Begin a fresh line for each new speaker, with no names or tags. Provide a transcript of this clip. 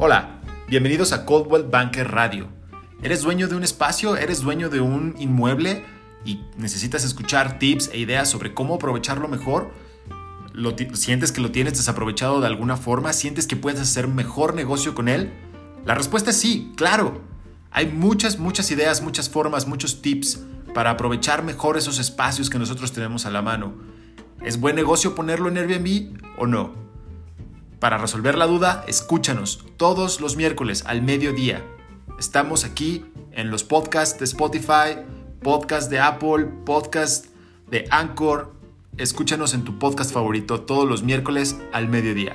Hola, bienvenidos a Coldwell Banker Radio. ¿Eres dueño de un espacio? ¿Eres dueño de un inmueble? ¿Y necesitas escuchar tips e ideas sobre cómo aprovecharlo mejor? ¿Lo ¿Sientes que lo tienes desaprovechado de alguna forma? ¿Sientes que puedes hacer mejor negocio con él? La respuesta es sí, claro. Hay muchas, muchas ideas, muchas formas, muchos tips para aprovechar mejor esos espacios que nosotros tenemos a la mano. ¿Es buen negocio ponerlo en Airbnb o no? Para resolver la duda, escúchanos todos los miércoles al mediodía. Estamos aquí en los podcasts de Spotify, podcast de Apple, podcast de Anchor. Escúchanos en tu podcast favorito todos los miércoles al mediodía.